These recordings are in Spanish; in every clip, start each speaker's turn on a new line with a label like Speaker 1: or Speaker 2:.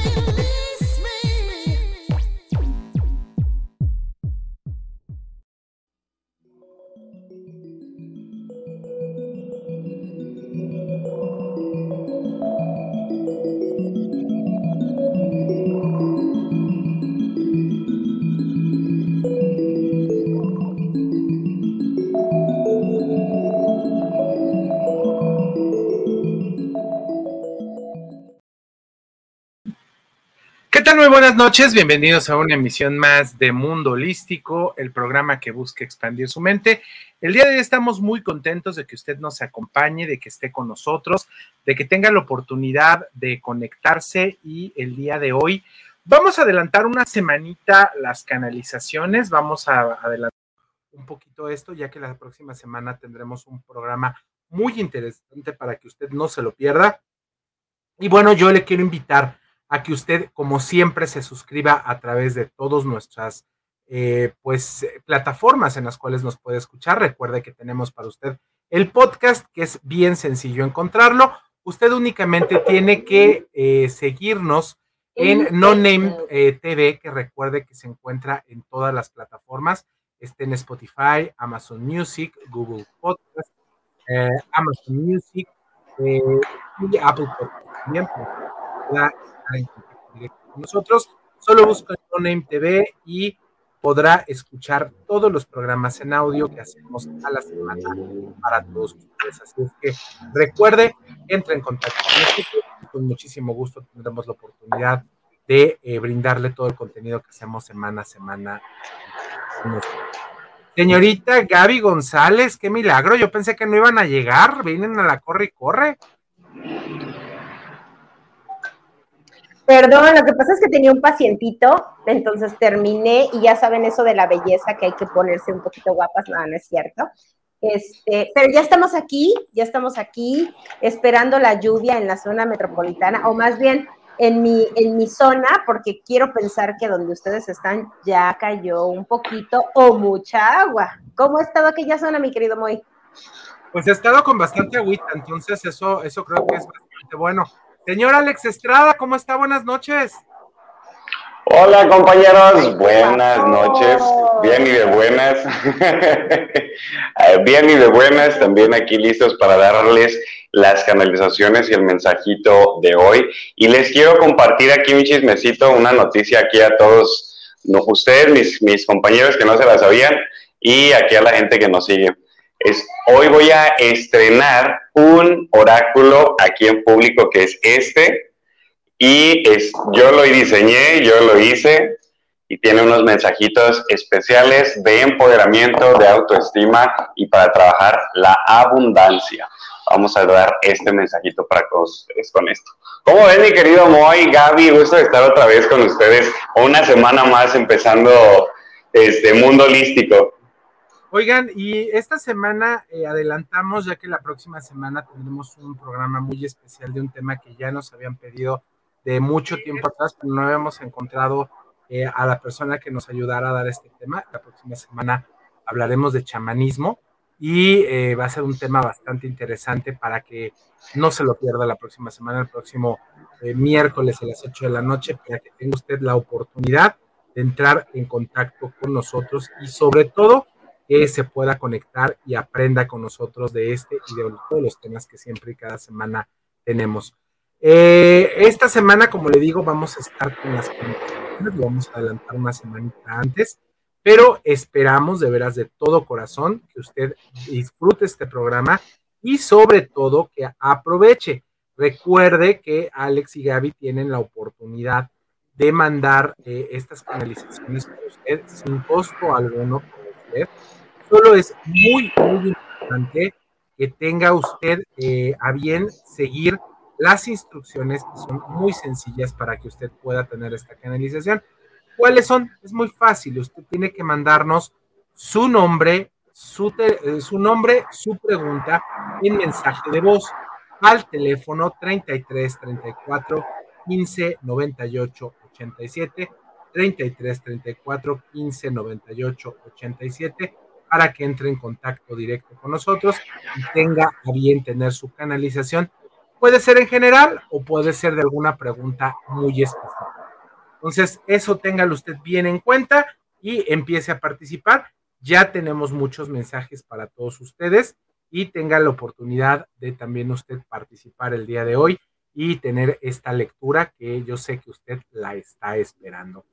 Speaker 1: feel me. Muy buenas noches, bienvenidos a una emisión más de Mundo Holístico, el programa que busca expandir su mente. El día de hoy estamos muy contentos de que usted nos acompañe, de que esté con nosotros, de que tenga la oportunidad de conectarse y el día de hoy vamos a adelantar una semanita las canalizaciones, vamos a adelantar un poquito esto, ya que la próxima semana tendremos un programa muy interesante para que usted no se lo pierda. Y bueno, yo le quiero invitar a que usted, como siempre, se suscriba a través de todas nuestras eh, pues, plataformas en las cuales nos puede escuchar. Recuerde que tenemos para usted el podcast, que es bien sencillo encontrarlo. Usted únicamente tiene que eh, seguirnos en No Name eh, TV, que recuerde que se encuentra en todas las plataformas. Esté en Spotify, Amazon Music, Google Podcast, Amazon Music y Apple Podcast también. Nosotros. Solo busca Name TV y podrá escuchar todos los programas en audio que hacemos a la semana para todos ustedes. Así es que recuerde, entre en contacto con nosotros con muchísimo gusto tendremos la oportunidad de eh, brindarle todo el contenido que hacemos semana a semana. Señorita Gaby González, qué milagro. Yo pensé que no iban a llegar. Vienen a la corre y corre.
Speaker 2: Perdón, lo que pasa es que tenía un pacientito, entonces terminé y ya saben eso de la belleza que hay que ponerse un poquito guapas, no, no es cierto. Este, pero ya estamos aquí, ya estamos aquí esperando la lluvia en la zona metropolitana, o más bien en mi, en mi zona, porque quiero pensar que donde ustedes están ya cayó un poquito o mucha agua. ¿Cómo ha estado aquella zona, mi querido Moy?
Speaker 1: Pues ha estado con bastante agüita, entonces eso, eso creo que es bastante bueno. Señor Alex Estrada, ¿cómo está? Buenas noches.
Speaker 3: Hola compañeros, buenas noches. Bien y de buenas. Bien y de buenas, también aquí listos para darles las canalizaciones y el mensajito de hoy. Y les quiero compartir aquí un chismecito, una noticia aquí a todos ustedes, mis, mis compañeros que no se la sabían, y aquí a la gente que nos sigue hoy voy a estrenar un oráculo aquí en público que es este. Y es, yo lo diseñé, yo lo hice y tiene unos mensajitos especiales de empoderamiento, de autoestima y para trabajar la abundancia. Vamos a dar este mensajito para que ustedes con esto. ¿Cómo ven, mi querido Moy, Gaby? Gusto de estar otra vez con ustedes una semana más empezando este mundo holístico.
Speaker 1: Oigan, y esta semana eh, adelantamos, ya que la próxima semana tendremos un programa muy especial de un tema que ya nos habían pedido de mucho tiempo atrás, pero no habíamos encontrado eh, a la persona que nos ayudara a dar este tema. La próxima semana hablaremos de chamanismo y eh, va a ser un tema bastante interesante para que no se lo pierda la próxima semana, el próximo miércoles a las 8 de la noche, para que tenga usted la oportunidad de entrar en contacto con nosotros y sobre todo que se pueda conectar y aprenda con nosotros de este y de todos los temas que siempre y cada semana tenemos. Eh, esta semana, como le digo, vamos a estar con las conexiones, vamos a adelantar una semanita antes, pero esperamos de veras de todo corazón que usted disfrute este programa y sobre todo que aproveche. Recuerde que Alex y Gaby tienen la oportunidad de mandar eh, estas canalizaciones para usted sin costo alguno Solo es muy, muy importante que tenga usted eh, a bien seguir las instrucciones que son muy sencillas para que usted pueda tener esta canalización. ¿Cuáles son? Es muy fácil. Usted tiene que mandarnos su nombre, su, eh, su nombre, su pregunta en mensaje de voz al teléfono 33 34 15 98 87 33 34 15 98 87 para que entre en contacto directo con nosotros y tenga a bien tener su canalización Puede ser en general o puede ser de alguna pregunta muy específica. Entonces, eso téngalo usted bien en cuenta y empiece a participar. Ya tenemos muchos mensajes para todos ustedes y tenga la oportunidad de también usted participar el día de hoy y tener esta lectura que yo sé que usted la está esperando.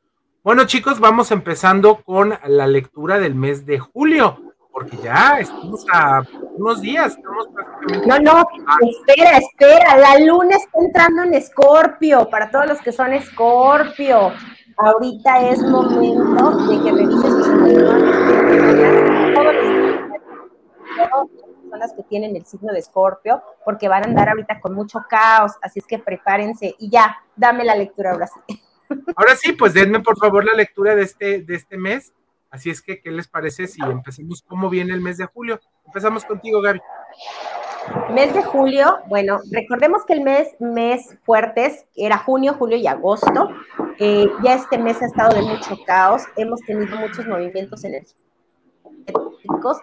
Speaker 1: Bueno chicos, vamos empezando con la lectura del mes de julio, porque ya estamos a unos días, estamos
Speaker 2: prácticamente... No, no, espera, espera, la luna está entrando en Escorpio, para todos los que son Escorpio. Ahorita es momento de que revises tus personas que tienen el signo de Escorpio, porque van a andar ahorita con mucho caos, así es que prepárense y ya, dame la lectura ahora sí.
Speaker 1: Ahora sí, pues denme por favor la lectura de este, de este mes. Así es que, ¿qué les parece si empecemos cómo viene el mes de julio? Empezamos contigo, Gaby.
Speaker 2: Mes de julio, bueno, recordemos que el mes, mes fuertes era junio, julio y agosto. Eh, ya este mes ha estado de mucho caos, hemos tenido muchos movimientos energéticos.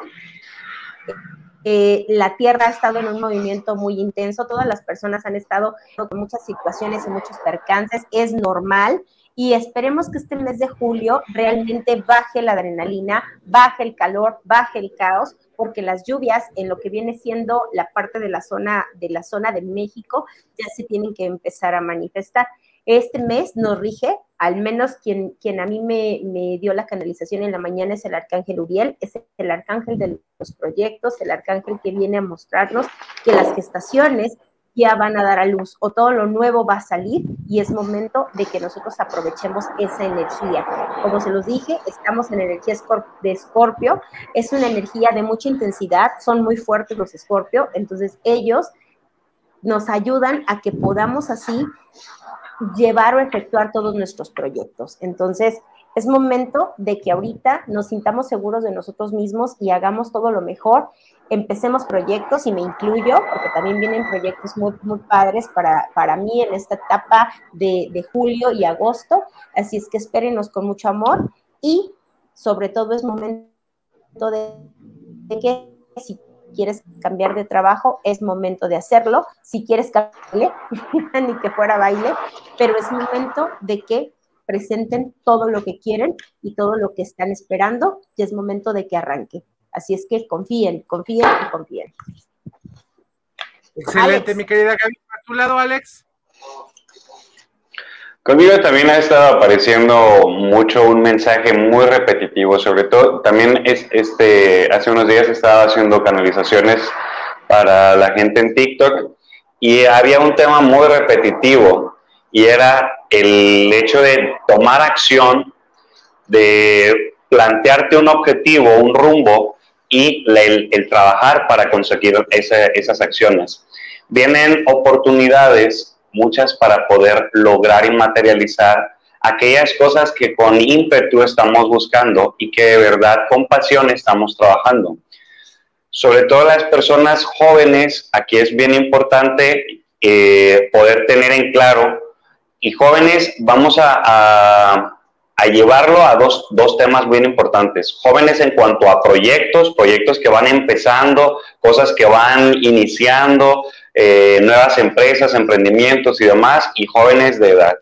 Speaker 2: Eh, la Tierra ha estado en un movimiento muy intenso, todas las personas han estado con muchas situaciones y muchos percances, es normal y esperemos que este mes de julio realmente baje la adrenalina, baje el calor, baje el caos, porque las lluvias en lo que viene siendo la parte de la zona de la zona de México ya se tienen que empezar a manifestar. Este mes nos rige, al menos quien, quien a mí me, dio la canalización en la mañana es el arcángel Uriel, es el arcángel de los proyectos, el arcángel que viene a mostrarnos que las gestaciones ya van a dar a luz o todo lo nuevo va a salir y es momento de que nosotros aprovechemos esa energía. Como se los dije, estamos en energía de escorpio, es una energía de mucha intensidad, son muy fuertes los escorpio, entonces ellos nos ayudan a que podamos así llevar o efectuar todos nuestros proyectos. Entonces, es momento de que ahorita nos sintamos seguros de nosotros mismos y hagamos todo lo mejor. Empecemos proyectos y me incluyo, porque también vienen proyectos muy, muy padres para, para mí en esta etapa de, de julio y agosto. Así es que espérenos con mucho amor y sobre todo es momento de, de que si quieres cambiar de trabajo, es momento de hacerlo. Si quieres cambiarle, ni que fuera baile, pero es momento de que presenten todo lo que quieren y todo lo que están esperando y es momento de que arranque. Así es que confíen, confíen y confíen.
Speaker 1: Excelente, mi querida Gaby. ¿A tu lado, Alex?
Speaker 3: Conmigo también ha estado apareciendo mucho un mensaje muy repetitivo, sobre todo también es, este, hace unos días estaba haciendo canalizaciones para la gente en TikTok y había un tema muy repetitivo y era el hecho de tomar acción, de plantearte un objetivo, un rumbo y el, trabajar para conseguir esas acciones. Vienen oportunidades muchas para poder lograr y materializar aquellas cosas que con ímpetu estamos buscando y que de verdad con pasión estamos trabajando. Sobre todo las personas jóvenes, aquí es bien importante eh, poder tener en claro, y jóvenes vamos a, llevarlo a dos, dos, temas bien importantes. Jóvenes en cuanto a proyectos, proyectos que van empezando, cosas que van iniciando, eh, nuevas empresas, emprendimientos y demás, y jóvenes de edad.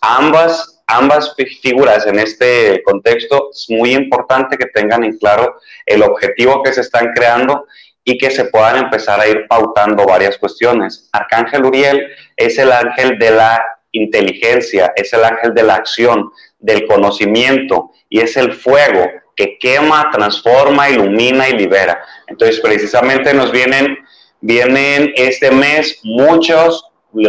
Speaker 3: Ambas, ambas figuras en este contexto es muy importante que tengan en claro el objetivo que se están creando y que se puedan empezar a ir pautando varias cuestiones. Arcángel Uriel es el ángel de la inteligencia, es el ángel de la acción, del conocimiento y es el fuego que quema, transforma, ilumina y libera. Entonces, precisamente nos vienen Vienen este mes muchas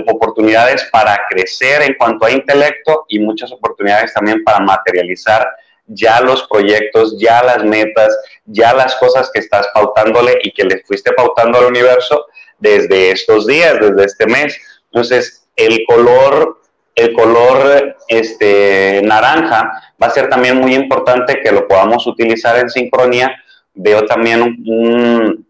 Speaker 3: oportunidades para crecer en cuanto a intelecto y muchas oportunidades también para materializar ya los proyectos, ya las metas, ya las cosas que estás pautándole y que le fuiste pautando al universo desde estos días, desde este mes. Entonces, el color, el color este, naranja va a ser también muy importante que lo podamos utilizar en sincronía. Veo también un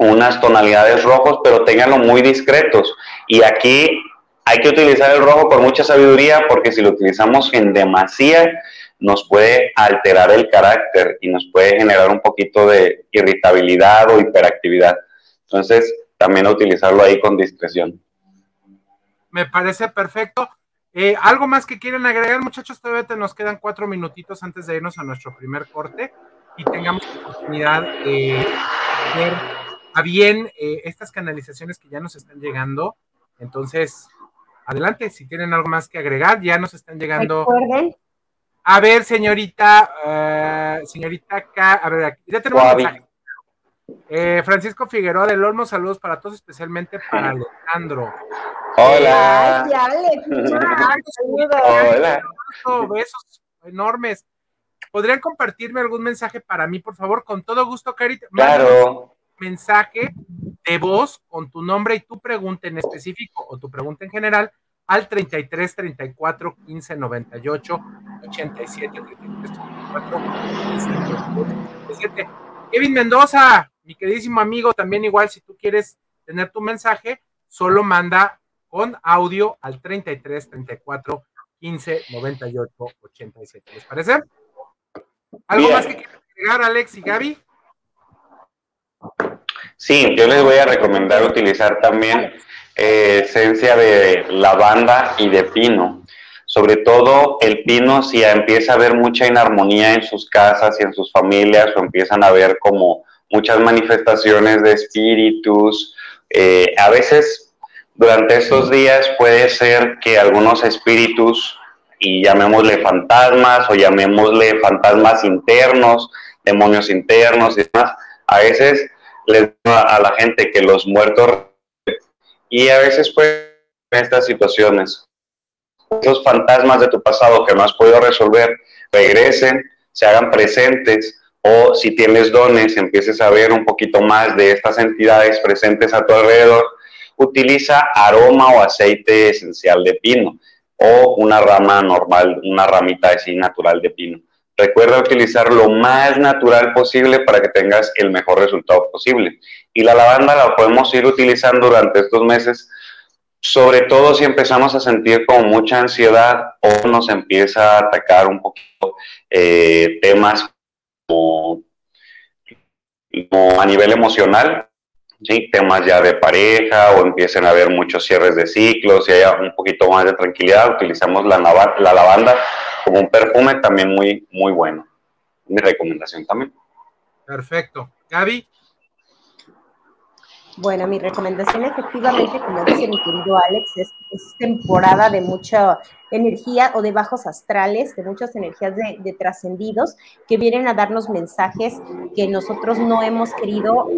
Speaker 3: unas tonalidades rojos, pero ténganlo muy discretos. Y aquí hay que utilizar el rojo con mucha sabiduría porque si lo utilizamos en demasía nos puede alterar el carácter y nos puede generar un poquito de irritabilidad o hiperactividad. Entonces, también utilizarlo ahí con discreción.
Speaker 1: Me parece perfecto. Eh, ¿Algo más que quieren agregar, muchachos? Todavía te nos quedan cuatro minutitos antes de irnos a nuestro primer corte y tengamos la oportunidad de ver a bien eh, estas canalizaciones que ya nos están llegando. Entonces, adelante, si tienen algo más que agregar, ya nos están llegando. Recuerden. A ver, señorita, uh, señorita K, a ver, aquí, ya tenemos mensaje. Eh, Francisco Figueroa del Olmo, saludos para todos, especialmente para Alejandro.
Speaker 3: Hola.
Speaker 1: Hola. Besos enormes. ¿Podrían compartirme algún mensaje para mí, por favor? Con todo gusto, Carita.
Speaker 3: Claro.
Speaker 1: Mensaje de voz con tu nombre y tu pregunta en específico o tu pregunta en general al 33 34 15 98 87 33 34 15 97. Kevin Mendoza, mi queridísimo amigo, también igual si tú quieres tener tu mensaje, solo manda con audio al 33 34 15 98 87. ¿Les parece? ¿Algo más que quieras agregar, Alex y Gaby?
Speaker 3: Sí, yo les voy a recomendar utilizar también eh, esencia de lavanda y de pino. Sobre todo el pino, si empieza a haber mucha inarmonía en sus casas y en sus familias, o empiezan a haber como muchas manifestaciones de espíritus. Eh, a veces durante estos días puede ser que algunos espíritus, y llamémosle fantasmas o llamémosle fantasmas internos, demonios internos y demás, a veces les a la gente que los muertos y a veces pues estas situaciones esos fantasmas de tu pasado que no has podido resolver regresen, se hagan presentes o si tienes dones, empieces a ver un poquito más de estas entidades presentes a tu alrededor, utiliza aroma o aceite esencial de pino o una rama normal, una ramita así natural de pino. Recuerda utilizar lo más natural posible para que tengas el mejor resultado posible. Y la lavanda la podemos ir utilizando durante estos meses, sobre todo si empezamos a sentir como mucha ansiedad o nos empieza a atacar un poquito eh, temas como, a nivel emocional, ¿sí? temas ya de pareja o empiecen a haber muchos cierres de ciclos y haya un poquito más de tranquilidad, utilizamos la, la lavanda como un perfume también muy, muy bueno. Mi recomendación también.
Speaker 1: Perfecto. Gaby.
Speaker 2: Bueno, mi recomendación efectivamente, como dice mi querido Alex, es, temporada de mucha energía o de bajos astrales, de muchas energías de, de trascendidos que vienen a darnos mensajes que nosotros no hemos querido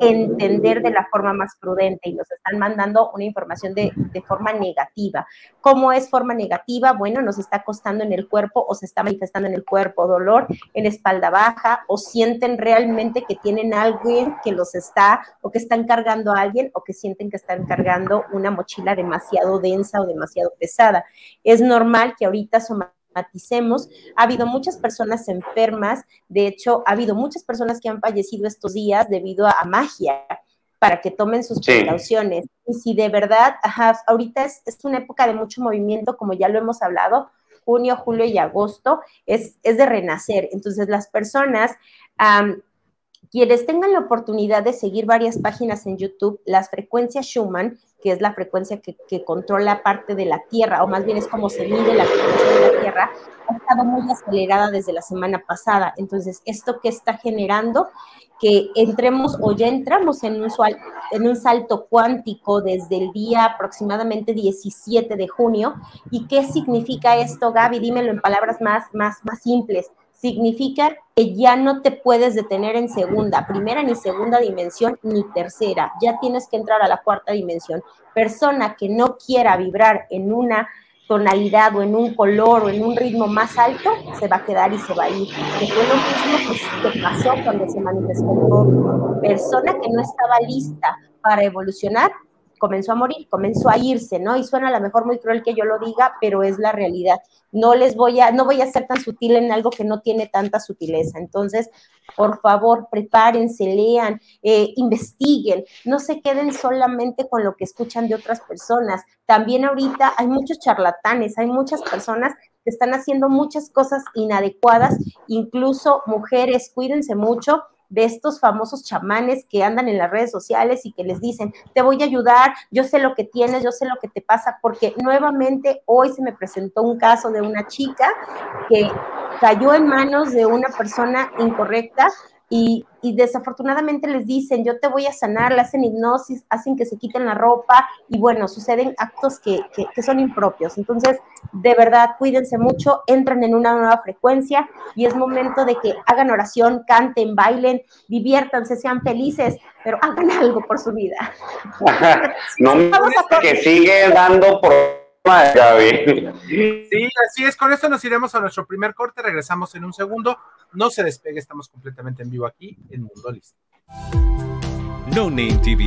Speaker 2: entender de la forma más prudente y nos están mandando una información de, de, forma negativa. ¿Cómo es forma negativa? Bueno, nos está costando en el cuerpo o se está manifestando en el cuerpo dolor en espalda baja o sienten realmente que tienen alguien que los está o que están cargando a alguien o que sienten que están cargando una mochila demasiado densa o demasiado pesada. Es normal que ahorita ha habido muchas personas enfermas, de hecho, ha habido muchas personas que han fallecido estos días debido a, magia para que tomen sus precauciones. Y si de verdad, ahorita es, una época de mucho movimiento, como ya lo hemos hablado, junio, julio y agosto, es, es de renacer. Entonces, las personas, quienes tengan la oportunidad de seguir varias páginas en YouTube, las frecuencias Schumann, que es la frecuencia que, controla parte de la Tierra, o más bien es como se mide la frecuencia de la Tierra, ha estado muy acelerada desde la semana pasada. Entonces, ¿esto que está generando? Que entremos o ya entramos en un, en un salto cuántico desde el día aproximadamente 17 de junio. ¿Y qué significa esto, Gaby? Dímelo en palabras más, más, más simples significa que ya no te puedes detener en segunda, primera ni segunda dimensión, ni tercera. Ya tienes que entrar a la cuarta dimensión. Persona que no quiera vibrar en una tonalidad o en un color o en un ritmo más alto, se va a quedar y se va a ir. Que fue lo mismo que pasó cuando se manifestó el. Persona que no estaba lista para evolucionar, comenzó a morir, comenzó a irse, ¿no? Y suena a lo mejor muy cruel que yo lo diga, pero es la realidad. No les voy a, no voy a ser tan sutil en algo que no tiene tanta sutileza. Entonces, por favor, prepárense, lean, eh, investiguen, no se queden solamente con lo que escuchan de otras personas. También ahorita hay muchos charlatanes, hay muchas personas que están haciendo muchas cosas inadecuadas, incluso mujeres, cuídense mucho de estos famosos chamanes que andan en las redes sociales y que les dicen, te voy a ayudar, yo sé lo que tienes, yo sé lo que te pasa, porque nuevamente hoy se me presentó un caso de una chica que cayó en manos de una persona incorrecta y, desafortunadamente les dicen, yo te voy a sanar, le hacen hipnosis, hacen que se quiten la ropa y bueno, suceden actos que, que, son impropios. Entonces, de verdad, cuídense mucho, entren en una nueva frecuencia y es momento de que hagan oración, canten, bailen, diviértanse, sean felices, pero hagan algo por su vida.
Speaker 3: no, que sigue dando
Speaker 1: Sí, así es. Con esto nos iremos a nuestro primer corte. Regresamos en un segundo. No se despegue, estamos completamente en vivo aquí en Mundo Listo.
Speaker 4: No Name TV.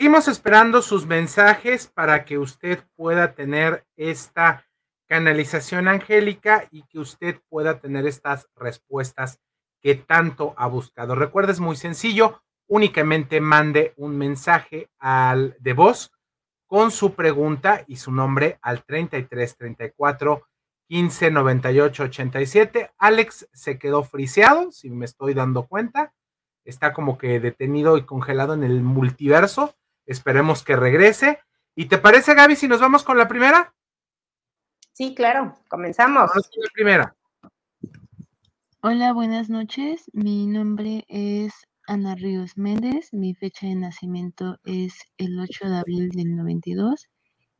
Speaker 1: Seguimos esperando sus mensajes para que usted pueda tener esta canalización angélica y que usted pueda tener estas respuestas que tanto ha buscado. Recuerda, es muy sencillo, únicamente mande un mensaje al de voz con su pregunta y su nombre al 33 34 15 98 87. Alex se quedó friseado, si me estoy dando cuenta. Está como que detenido y congelado en el multiverso. Esperemos que regrese. ¿Y te parece, Gaby, si nos vamos con la primera?
Speaker 2: Sí, claro, comenzamos. Vamos
Speaker 1: con la primera.
Speaker 5: Hola, buenas noches. Mi nombre es Ana Ríos Méndez. Mi fecha de nacimiento es el 8 de abril del 92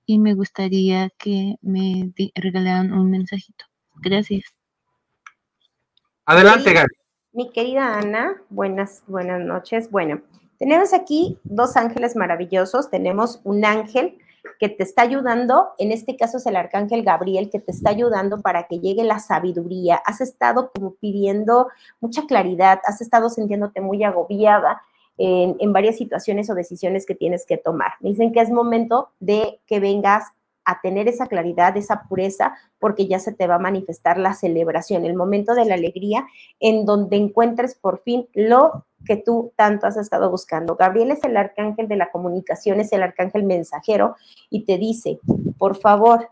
Speaker 5: y me gustaría que me regalaran un mensajito. Gracias.
Speaker 1: Adelante, Gaby.
Speaker 2: Mi querida Ana, buenas, buenas noches. Bueno, tenemos aquí dos ángeles maravillosos. Tenemos un ángel que te está ayudando, en este caso es el arcángel Gabriel, que te está ayudando para que llegue la sabiduría. Has estado como pidiendo mucha claridad, has estado sintiéndote muy agobiada en, en varias situaciones o decisiones que tienes que tomar. Me dicen que es momento de que vengas a tener esa claridad, esa pureza, porque ya se te va a manifestar la celebración, el momento de la alegría en donde encuentres por fin lo que tú tanto has estado buscando. Gabriel es el arcángel de la comunicación, es el arcángel mensajero y te dice, por favor,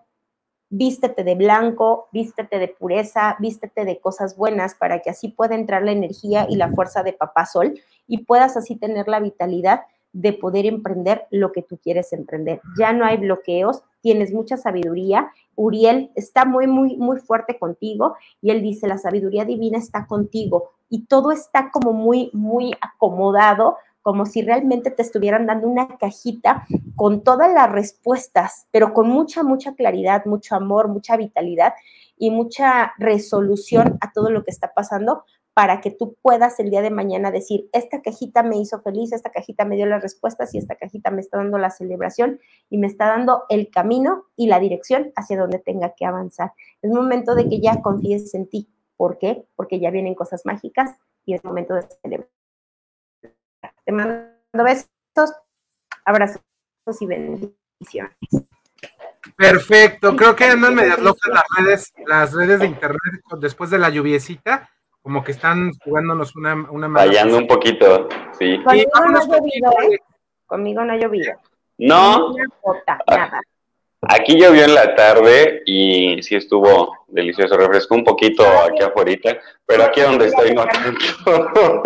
Speaker 2: vístete de blanco, vístete de pureza, vístete de cosas buenas para que así pueda entrar la energía y la fuerza de Papá Sol y puedas así tener la vitalidad de poder emprender lo que tú quieres emprender. Ya no hay bloqueos, tienes mucha sabiduría. Uriel está muy, muy, muy fuerte contigo y él dice, la sabiduría divina está contigo y todo está como muy, muy acomodado, como si realmente te estuvieran dando una cajita con todas las respuestas, pero con mucha, mucha claridad, mucho amor, mucha vitalidad y mucha resolución a todo lo que está pasando para que tú puedas el día de mañana decir, esta cajita me hizo feliz, esta cajita me dio las respuestas y esta cajita me está dando la celebración y me está dando el camino y la dirección hacia donde tenga que avanzar. Es momento de que ya confíes en ti. ¿Por qué? Porque ya vienen cosas mágicas y es momento de celebrar. Te mando besos, abrazos y bendiciones.
Speaker 1: Perfecto, creo que andan medias locas las redes, las redes de internet después de la lluviecita como que están jugándonos una, una mala
Speaker 3: Fallando un poquito, sí.
Speaker 2: Conmigo no ha llovido, ¿eh? Conmigo no ha llovido.
Speaker 3: No.
Speaker 2: Ni una gota, nada.
Speaker 3: Aquí llovió en la tarde y sí estuvo delicioso. Refrescó un poquito aquí afuera, pero aquí donde estoy no tanto.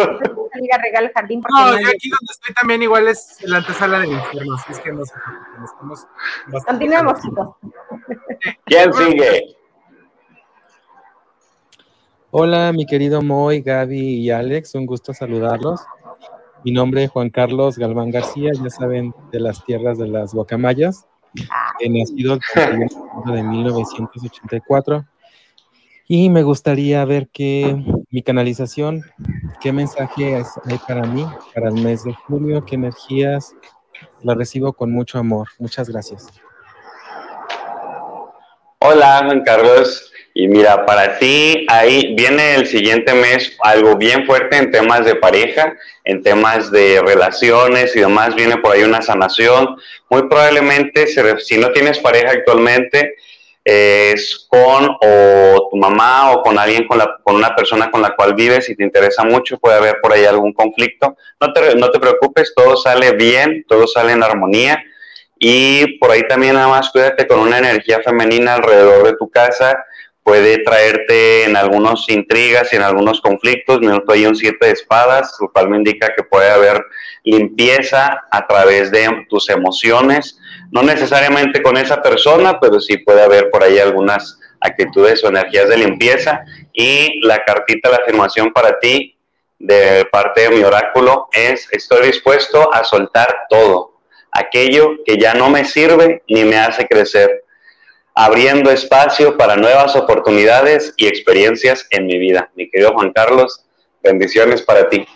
Speaker 2: Salir a regar el jardín porque
Speaker 1: No,
Speaker 2: no
Speaker 1: y
Speaker 2: hay-
Speaker 1: aquí donde estoy también igual es la antesala del infierno, así es que no sé, estamos bastante
Speaker 2: Continuemos, chicos.
Speaker 3: ¿Quién sigue?
Speaker 6: Hola, mi querido Moy, Gaby y Alex, un gusto saludarlos. Mi nombre es Juan Carlos Galván García, ya saben, de las tierras de las guacamayas. He nacido el 31 de enero de 1984. Y me gustaría ver qué mi canalización, qué mensaje hay para mí, para el mes de junio, qué energías la recibo con mucho amor. Muchas gracias.
Speaker 3: Hola, Juan Carlos. Y mira, para ti ahí viene el siguiente mes algo bien fuerte en temas de pareja, en temas de relaciones y demás. Viene por ahí una sanación. Muy probablemente, si no tienes pareja actualmente, es con o tu mamá o con alguien, con, la, con una persona con la cual vives y te interesa mucho, puede haber por ahí algún conflicto. No te, no te preocupes, todo sale bien, todo sale en armonía. Y por ahí también nada más cuídate con una energía femenina alrededor de tu casa. Puede traerte en algunas intrigas y en algunos conflictos. Me noto un siete de espadas, lo cual me indica que puede haber limpieza a través de tus emociones. No necesariamente con esa persona, pero sí puede haber por ahí algunas actitudes o energías de limpieza. Y la cartita, la afirmación para ti de parte de mi oráculo es, estoy dispuesto a soltar todo, aquello que ya no me sirve ni me hace crecer, abriendo espacio para nuevas oportunidades y experiencias en mi vida. Mi querido Juan Carlos, bendiciones para ti.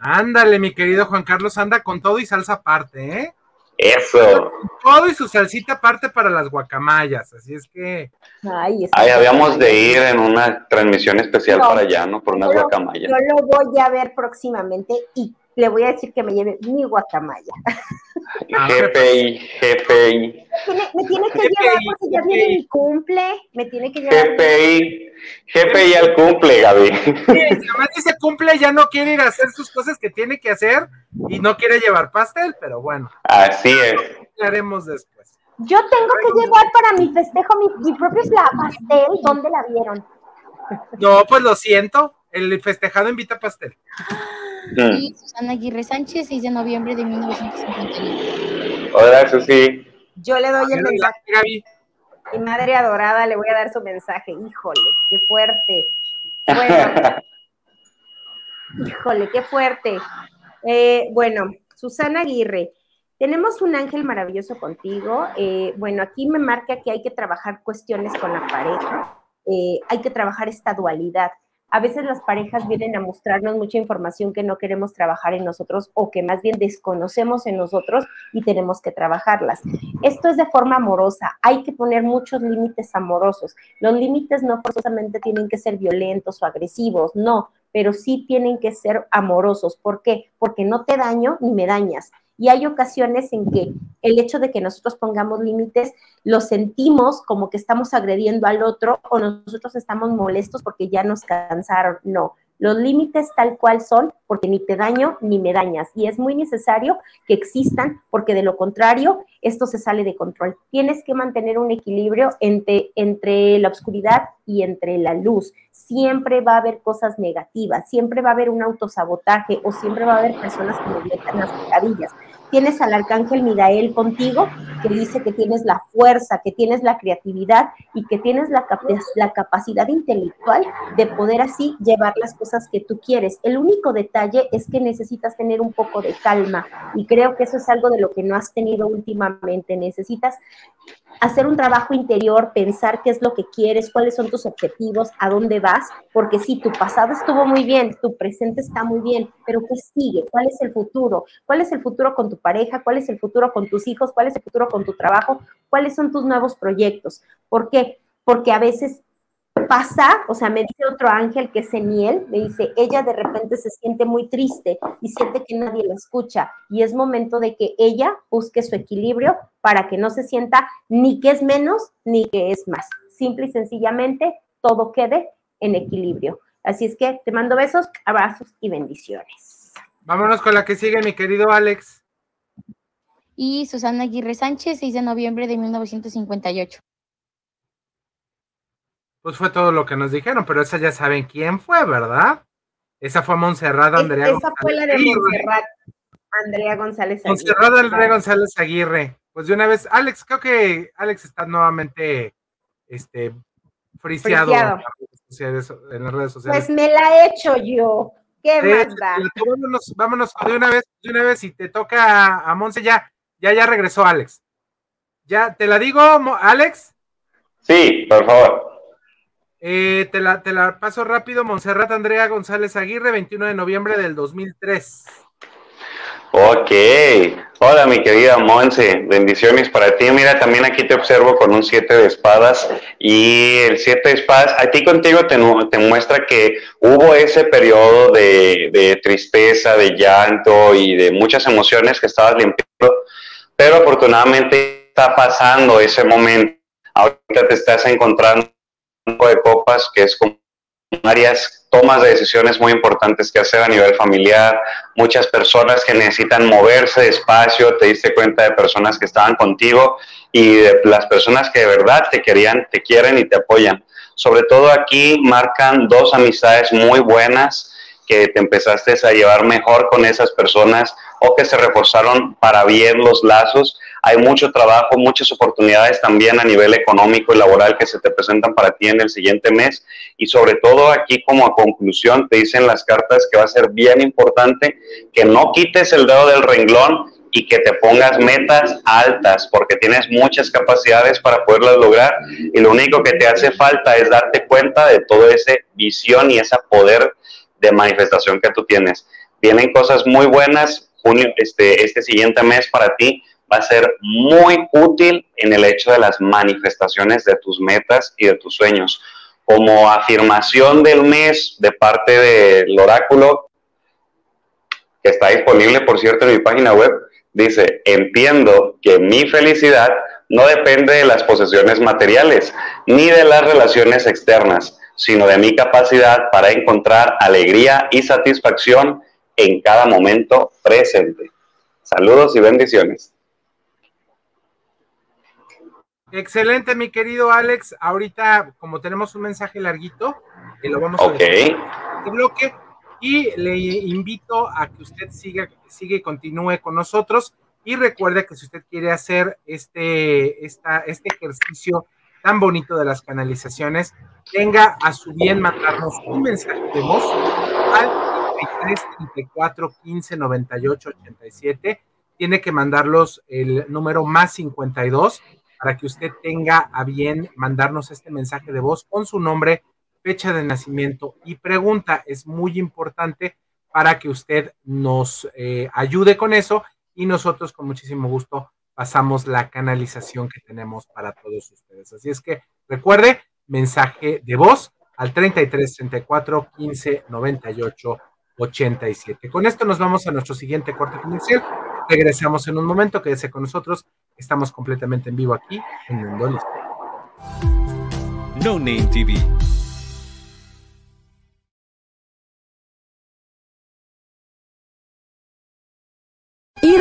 Speaker 1: Ándale, mi querido Juan Carlos, anda con todo y salsa aparte, ¿eh?
Speaker 3: Eso.
Speaker 1: Todo y su salsita aparte para las guacamayas, así es que...
Speaker 2: Ay, es
Speaker 3: Ay, habíamos de ir en una transmisión especial
Speaker 2: No,
Speaker 3: para allá, ¿no? Por unas
Speaker 2: yo
Speaker 3: guacamayas.
Speaker 2: Yo lo voy a ver próximamente y le voy a decir que me lleve mi guacamaya.
Speaker 3: GPI, GPI,
Speaker 2: Me tiene, me tiene que llevar porque ya viene mi cumple. Me tiene que llevar.
Speaker 3: GPI, GPI al cumple, Gaby.
Speaker 1: Si además si se cumple, ya no quiere ir a hacer sus cosas que tiene que hacer y no quiere llevar pastel, pero bueno,
Speaker 3: Así es.
Speaker 1: lo haremos después.
Speaker 2: Yo tengo que llevar para mi festejo mi, mi propio pastel. ¿Dónde la vieron?
Speaker 1: No, pues lo siento, el festejado invita pastel.
Speaker 3: Mm.
Speaker 7: Y Susana Aguirre Sánchez, 6 de noviembre de 1951.
Speaker 3: Hola, Susi.
Speaker 2: Yo le doy el mensaje.
Speaker 1: Gaby.
Speaker 2: Mi madre adorada, le voy a dar su mensaje. Híjole, qué fuerte. Bueno, híjole, qué fuerte. Eh, bueno, Susana Aguirre, tenemos un ángel maravilloso contigo. Eh, bueno, aquí me marca que hay que trabajar cuestiones con la pareja. Eh, hay que trabajar esta dualidad. A veces las parejas vienen a mostrarnos mucha información que no queremos trabajar en nosotros o que más bien desconocemos en nosotros y tenemos que trabajarlas. Esto es de forma amorosa. Hay que poner muchos límites amorosos. Los límites no forzosamente tienen que ser violentos o agresivos, no, pero sí tienen que ser amorosos. ¿Por qué? Porque no te daño ni me dañas. Y hay ocasiones en que el hecho de que nosotros pongamos límites lo sentimos como que estamos agrediendo al otro o nosotros estamos molestos porque ya nos cansaron. No, los límites tal cual son porque ni te daño ni me dañas. Y es muy necesario que existan porque de lo contrario esto se sale de control. Tienes que mantener un equilibrio entre, entre la oscuridad y entre la luz. Siempre va a haber cosas negativas, siempre va a haber un autosabotaje o siempre va a haber personas que nos metan las maravillas. Tienes al arcángel Midael contigo que dice que tienes la fuerza, que tienes la creatividad y que tienes la, la capacidad intelectual de poder así llevar las cosas que tú quieres. El único detalle es que necesitas tener un poco de calma y creo que eso es algo de lo que no has tenido últimamente. Necesitas hacer un trabajo interior, pensar qué es lo que quieres, cuáles son tus objetivos, a dónde vas, porque sí, tu pasado estuvo muy bien, tu presente está muy bien, pero ¿qué sigue? ¿Cuál es el futuro? ¿Cuál es el futuro con tu pareja? ¿Cuál es el futuro con tus hijos? ¿Cuál es el futuro con tu trabajo? ¿Cuáles son tus nuevos proyectos? ¿Por qué? Porque a veces pasa, o sea, me dice otro ángel que es Eniel, me dice, ella de repente se siente muy triste y siente que nadie la escucha y es momento de que ella busque su equilibrio para que no se sienta ni que es menos ni que es más. Simple y sencillamente, todo quede en equilibrio. Así es que te mando besos, abrazos y bendiciones.
Speaker 1: Vámonos con la que sigue, mi querido Alex.
Speaker 7: Y Susana Aguirre Sánchez, 6 de noviembre de 1958.
Speaker 1: Pues fue todo lo que nos dijeron, pero esa ya saben quién fue, ¿verdad? Esa fue Montserrat
Speaker 2: Es-
Speaker 1: Andrea
Speaker 2: esa fue la de. Montserrat Andrea González Aguirre.
Speaker 1: Montserrat Andrea González Aguirre. Pues de una vez, Alex, creo que Alex está nuevamente este, friseado en
Speaker 2: Friseado.
Speaker 1: las redes sociales. en las redes sociales.
Speaker 2: Pues me la he hecho yo. ¿Qué
Speaker 1: Eh,
Speaker 2: más da?
Speaker 1: vámonos, vámonos de una vez, de una vez, si te toca a, a Monse, ya, ya, ya regresó Alex. Ya, te la digo, Alex,
Speaker 3: Sí, por favor.
Speaker 1: Eh, te, la, te la paso rápido, Montserrat Andrea González Aguirre, 21 de noviembre del 2003.
Speaker 3: Ok. Hola, mi querida Monse. Bendiciones para ti. Mira, también aquí te observo con un 7 de espadas. Y el 7 de espadas, a ti contigo te, te muestra que hubo ese periodo de, de tristeza, de llanto y de muchas emociones que estabas limpiando. Pero afortunadamente está pasando ese momento. Ahorita te estás encontrando de copas que es como varias tomas de decisiones muy importantes que hacer a nivel familiar, muchas personas que necesitan moverse despacio, te diste cuenta de personas que estaban contigo y de las personas que de verdad te querían, te quieren y te apoyan. Sobre todo aquí marcan dos amistades muy buenas que te empezaste a llevar mejor con esas personas o que se reforzaron para bien los lazos. Hay mucho trabajo, muchas oportunidades también a nivel económico y laboral que se te presentan para ti en el siguiente mes. Y sobre todo aquí como a conclusión te dicen las cartas que va a ser bien importante que no quites el dedo del renglón y que te pongas metas altas porque tienes muchas capacidades para poderlas lograr y lo único que te hace falta es darte cuenta de toda esa visión y ese poder de manifestación que tú tienes. Vienen cosas muy buenas, este, este siguiente mes para ti va a ser muy útil en el hecho de las manifestaciones de tus metas y de tus sueños. Como afirmación del mes de parte del oráculo, que está disponible, por cierto, en mi página web, dice, entiendo que mi felicidad no depende de las posesiones materiales ni de las relaciones externas, sino de mi capacidad para encontrar alegría y satisfacción en cada momento presente. Saludos y bendiciones.
Speaker 1: Excelente, mi querido Alex. Ahorita, como tenemos un mensaje larguito, que lo vamos a
Speaker 3: Ok.
Speaker 1: dejar en este bloque, y le invito a que usted siga, siga y continúe con nosotros. Y recuerde que si usted quiere hacer este, esta, este ejercicio tan bonito de las canalizaciones, tenga a su bien mandarnos un mensaje de voz al 33 34 15 98 87. Tiene que mandarlos el número más 52 para que usted tenga a bien mandarnos este mensaje de voz con su nombre, fecha de nacimiento y pregunta. Es muy importante para que usted nos eh, ayude con eso y nosotros con muchísimo gusto pasamos la canalización que tenemos para todos ustedes. Así es que recuerde, mensaje de voz al 33 34 15 98 87. Con esto nos vamos a nuestro siguiente corte comercial. Regresamos en un momento, quédese con nosotros. Estamos completamente en vivo aquí en Listo.
Speaker 4: No Name TV.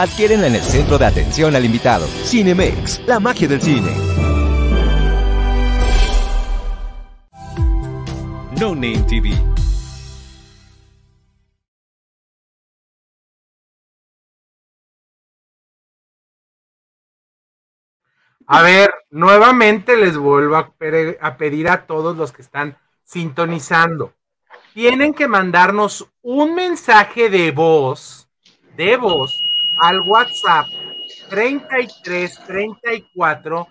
Speaker 8: Adquiérenla en el centro de atención al invitado. Cinemex, la magia del cine.
Speaker 4: No Name TV.
Speaker 1: A ver, nuevamente les vuelvo a, pe- a pedir a todos los que están sintonizando. Tienen que mandarnos un mensaje de voz, de voz, al WhatsApp 33 34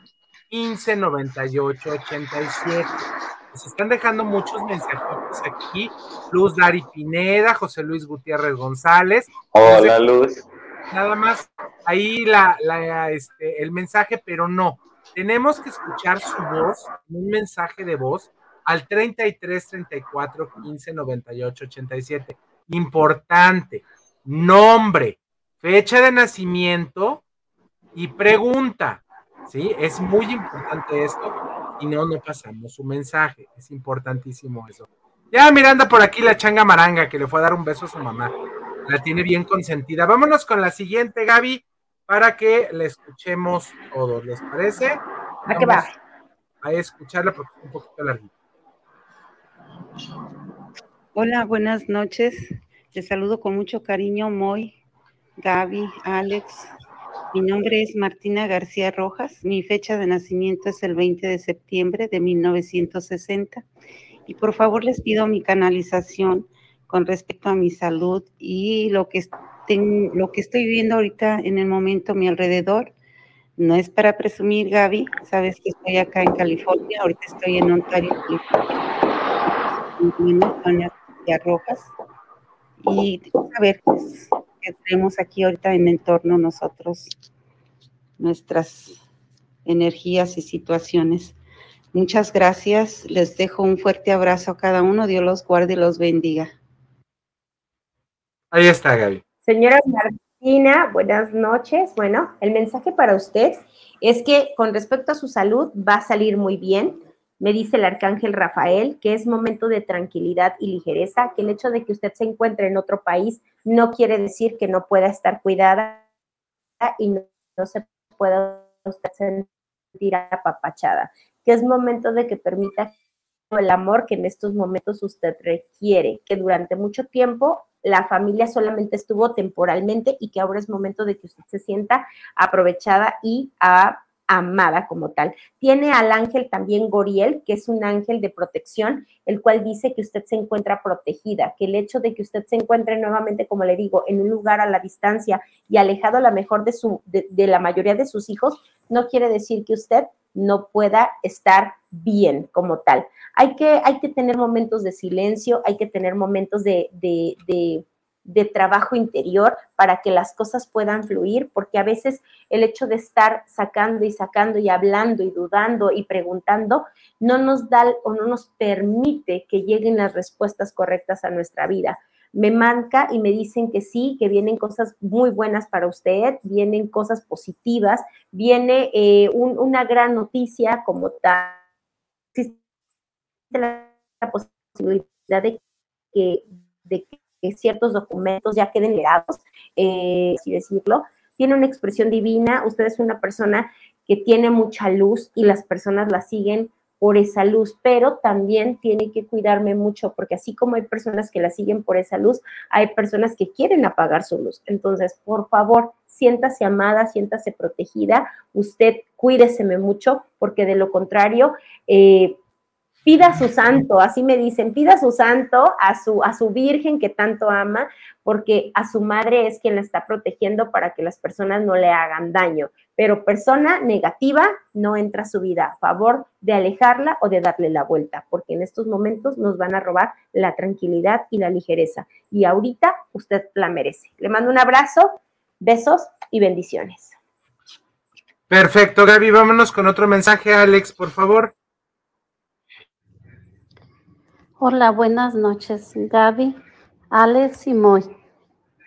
Speaker 1: 15 98 87. Se están dejando muchos mensajitos aquí. Luz Dari Pineda, José Luis Gutiérrez González.
Speaker 3: Hola, Luz.
Speaker 1: Nada más ahí la, la, este, el mensaje, pero no. Tenemos que escuchar su voz, un mensaje de voz al 33 34 15 98 87. Importante, nombre, fecha de nacimiento y pregunta. ¿Sí? Es muy importante esto y no, no pasamos su mensaje. Es importantísimo eso. Ya Miranda por aquí la changa maranga que le fue a dar un beso a su mamá. La tiene bien consentida. Vámonos con la siguiente, Gaby, para que la escuchemos todos. ¿Les parece?
Speaker 2: ¿A qué va?
Speaker 1: A escucharla porque es un poquito larguita.
Speaker 9: Hola, buenas noches. Les saludo con mucho cariño, Moy, Gaby, Alex. Mi nombre es Martina García Rojas. Mi fecha de nacimiento es el 20 de septiembre de 1960. Y por favor les pido mi canalización con respecto a mi salud y lo que, lo que estoy viviendo ahorita en el momento mi alrededor. No es para presumir, Gaby. Sabes que estoy acá en California. Ahorita estoy en Ontario, California. Rojas. Y a ver pues, tenemos aquí ahorita en entorno nosotros, nuestras energías y situaciones. Muchas gracias. Les dejo un fuerte abrazo a cada uno. Dios los guarde y los bendiga.
Speaker 1: Ahí está, Gaby.
Speaker 2: Señora Martina, buenas noches. Bueno, el mensaje para usted es que con respecto a su salud va a salir muy bien. Me dice el arcángel Rafael que es momento de tranquilidad y ligereza, que el hecho de que usted se encuentre en otro país no quiere decir que no pueda estar cuidada y no, se pueda sentir apapachada, que es momento de que permita el amor que en estos momentos usted requiere, que durante mucho tiempo la familia solamente estuvo temporalmente y que ahora es momento de que usted se sienta aprovechada y ah, amada como tal. Tiene al ángel también Goriel, que es un ángel de protección, el cual dice que usted se encuentra protegida, que el hecho de que usted se encuentre nuevamente, como le digo, en un lugar a la distancia y alejado a la mejor de, su, de, de la mayoría de sus hijos, no quiere decir que usted no pueda estar bien como tal. Hay que, hay que tener momentos de silencio, hay que tener momentos de, de, de, de, trabajo interior para que las cosas puedan fluir, porque a veces el hecho de estar sacando y sacando y hablando y dudando y preguntando no nos da o no nos permite que lleguen las respuestas correctas a nuestra vida me marca y me dicen que sí, que vienen cosas muy buenas para usted, vienen cosas positivas, viene eh, un, una gran noticia como tal. Existe la posibilidad de que ciertos documentos ya queden liberados, eh, así decirlo. Tiene una expresión divina, usted es una persona que tiene mucha luz y las personas la siguen por esa luz, pero también tiene que cuidarme mucho, porque así como hay personas que la siguen por esa luz, hay personas que quieren apagar su luz. Entonces, por favor, siéntase amada, siéntase protegida, usted cuídeseme mucho, porque de lo contrario, eh, pida su santo, así me dicen, pida su santo, a su, a su virgen que tanto ama, porque a su madre es quien la está protegiendo para que las personas no le hagan daño. Pero persona negativa no entra a su vida, a favor de alejarla o de darle la vuelta, porque en estos momentos nos van a robar la tranquilidad y la ligereza. Y ahorita usted la merece. Le mando un abrazo, besos y bendiciones.
Speaker 1: Perfecto, Gaby, vámonos con otro mensaje, Alex, por favor.
Speaker 10: Hola, buenas noches, Gaby, Alex y Moy.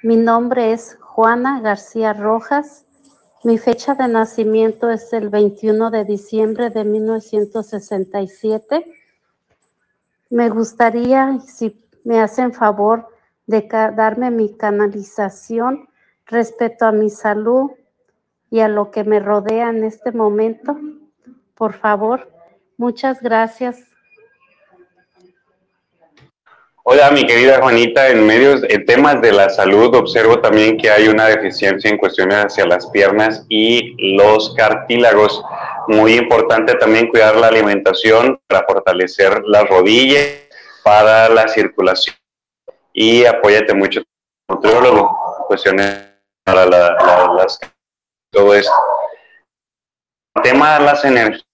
Speaker 10: Mi nombre es Juana García Rojas. Mi fecha de nacimiento es el 21 de diciembre de 1967. Me gustaría, si me hacen favor, de darme mi canalización respecto a mi salud y a lo que me rodea en este momento. Por favor, muchas gracias.
Speaker 3: Hola, mi querida Juanita, en medios, en temas de la salud, observo también que hay una deficiencia en cuestiones hacia las piernas y los cartílagos. Muy importante también cuidar la alimentación para fortalecer las rodillas, para la circulación y apóyate mucho nutriólogo, cuestiones para las todo esto. El tema de las energías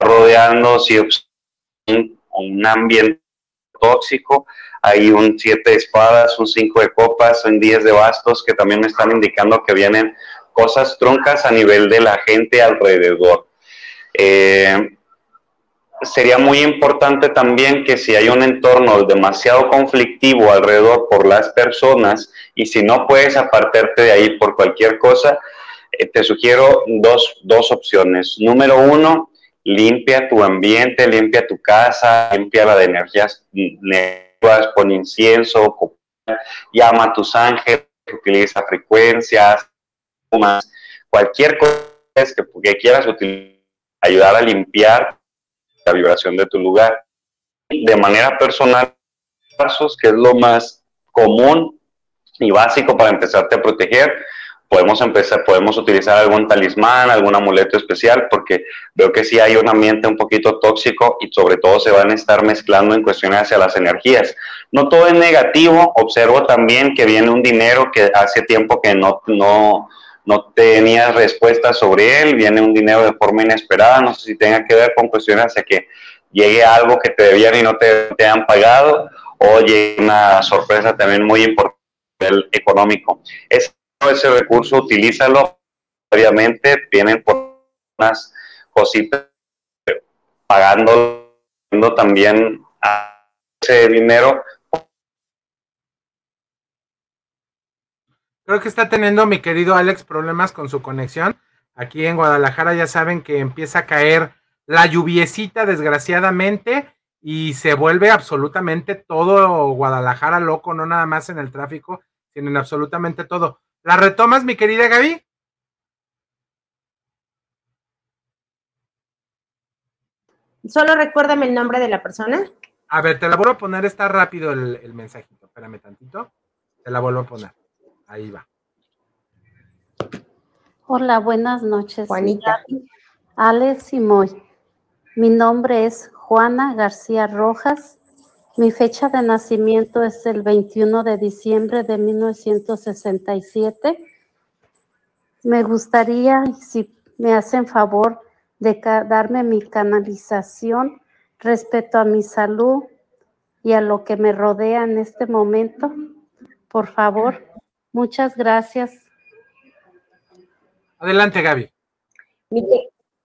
Speaker 3: rodeando si un ambiente tóxico, hay un siete de espadas, un cinco de copas, un diez de bastos que también me están indicando que vienen cosas truncas a nivel de la gente alrededor. Eh, sería muy importante también que si hay un entorno demasiado conflictivo alrededor por las personas y si no puedes apartarte de ahí por cualquier cosa, eh, te sugiero dos, dos opciones. Número uno, limpia tu ambiente, limpia tu casa, limpia la de energías pon incienso, llama a tus ángeles, utiliza frecuencias, cualquier cosa que, quieras utilizar, ayudar a limpiar la vibración de tu lugar. De manera personal, que es lo más común y básico para empezarte a proteger, podemos empezar, podemos utilizar algún talismán, algún amuleto especial, porque veo que sí hay un ambiente un poquito tóxico y sobre todo se van a estar mezclando en cuestiones hacia las energías. No todo es negativo, observo también que viene un dinero que hace tiempo que no, no, no tenías respuesta sobre él, viene un dinero de forma inesperada, no sé si tenga que ver con cuestiones hacia que llegue algo que te debían y no te, te han pagado, o llegue una sorpresa también muy importante económico. Es ese recurso, utilízalo. Obviamente, tienen por unas cositas pagando también ese dinero.
Speaker 1: Creo que está teniendo mi querido Alex problemas con su conexión. Aquí en Guadalajara ya saben que empieza a caer la lluviecita desgraciadamente y se vuelve absolutamente todo Guadalajara loco, no nada más en el tráfico, sino en absolutamente todo. ¿La retomas, mi querida Gaby?
Speaker 2: Solo recuérdame el nombre de la persona.
Speaker 1: A ver, te la vuelvo a poner, está rápido el, mensajito. Espérame tantito. Te la vuelvo a poner. Ahí va.
Speaker 10: Hola, buenas noches. Juanita. Alex y Moy. Mi nombre es Juana García Rojas mi fecha de nacimiento es el 21 de diciembre de 1967. Me gustaría, si me hacen favor, de darme mi canalización respecto a mi salud y a lo que me rodea en este momento. Por favor, muchas gracias.
Speaker 1: Adelante, Gaby.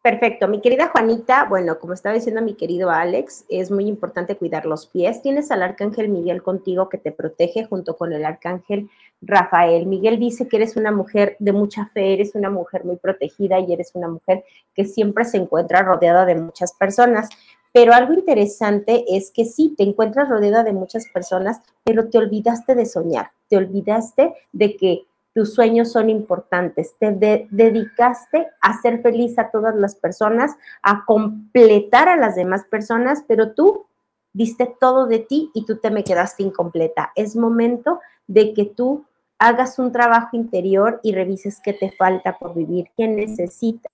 Speaker 2: Perfecto, mi querida Juanita, bueno, como estaba diciendo mi querido Alex, es muy importante cuidar los pies. Tienes al arcángel Miguel contigo que te protege junto con el arcángel Rafael. Miguel dice que eres una mujer de mucha fe, eres una mujer muy protegida y eres una mujer que siempre se encuentra rodeada de muchas personas. Pero algo interesante es que sí, te encuentras rodeada de muchas personas, pero te olvidaste de soñar, te olvidaste de que tus sueños son importantes, te dedicaste a ser feliz a todas las personas, a completar a las demás personas, pero tú diste todo de ti y tú te me quedaste incompleta. Es momento de que tú hagas un trabajo interior y revises qué te falta por vivir, qué necesitas.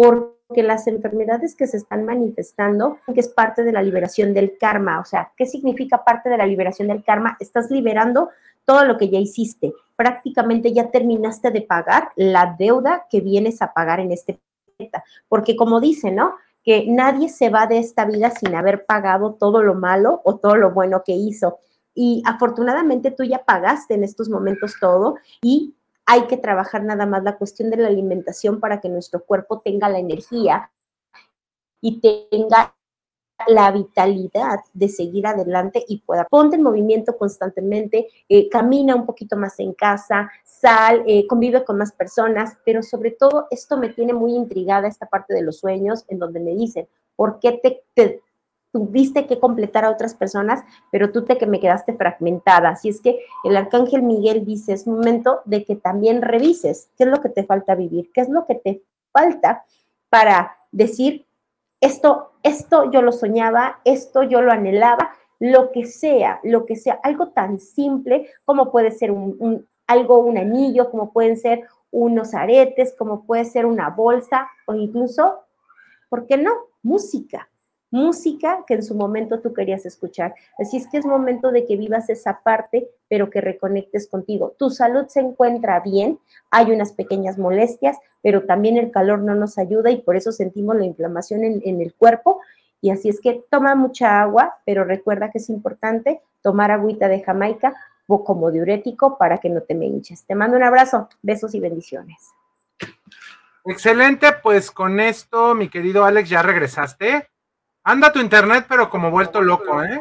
Speaker 2: Porque las enfermedades que se están manifestando, que es parte de la liberación del karma, o sea, ¿qué significa parte de la liberación del karma? Estás liberando todo lo que ya hiciste, prácticamente ya terminaste de pagar la deuda que vienes a pagar en este planeta, porque como dice, ¿no? Que nadie se va de esta vida sin haber pagado todo lo malo o todo lo bueno que hizo. Y afortunadamente tú ya pagaste en estos momentos todo y hay que trabajar nada más la cuestión de la alimentación para que nuestro cuerpo tenga la energía y tenga la vitalidad de seguir adelante y pueda. Ponte en movimiento constantemente, eh, camina un poquito más en casa, sal, eh, convive con más personas, pero sobre todo esto me tiene muy intrigada esta parte de los sueños en donde me dicen, ¿por qué te, te tuviste que completar a otras personas, pero tú te que me quedaste fragmentada. Así es que el arcángel Miguel dice, es momento de que también revises qué es lo que te falta vivir, qué es lo que te falta para decir, esto, esto yo lo soñaba, esto yo lo anhelaba, lo que sea, lo que sea, algo tan simple como puede ser un, algo, un anillo, como pueden ser unos aretes, como puede ser una bolsa o incluso, ¿por qué no? Música música que en su momento tú querías escuchar. Así es que es momento de que vivas esa parte, pero que reconectes contigo. Tu salud se encuentra bien, hay unas pequeñas molestias, pero también el calor no nos ayuda y por eso sentimos la inflamación en, el cuerpo. Y así es que toma mucha agua, pero recuerda que es importante tomar agüita de Jamaica o como diurético para que no te me hinches. Te mando un abrazo, besos y bendiciones.
Speaker 1: Excelente, pues con esto, mi querido Alex, ya regresaste. Anda tu internet, pero como vuelto loco, ¿eh?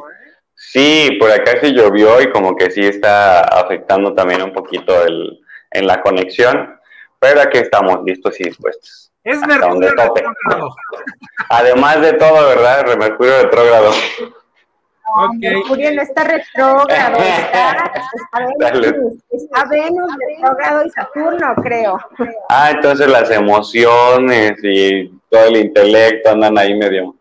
Speaker 3: Sí, por acá sí llovió y como que sí está afectando también un poquito el, en la conexión, pero aquí estamos listos y dispuestos.
Speaker 1: Es Mercurio retrógrado.
Speaker 3: Además de todo, ¿verdad? Mercurio retrógrado.
Speaker 2: Okay. Mercurio no está retrógrado, está, está, Venus, está Venus retrógrado y Saturno, creo.
Speaker 3: Ah, entonces las emociones y todo el intelecto andan ahí medio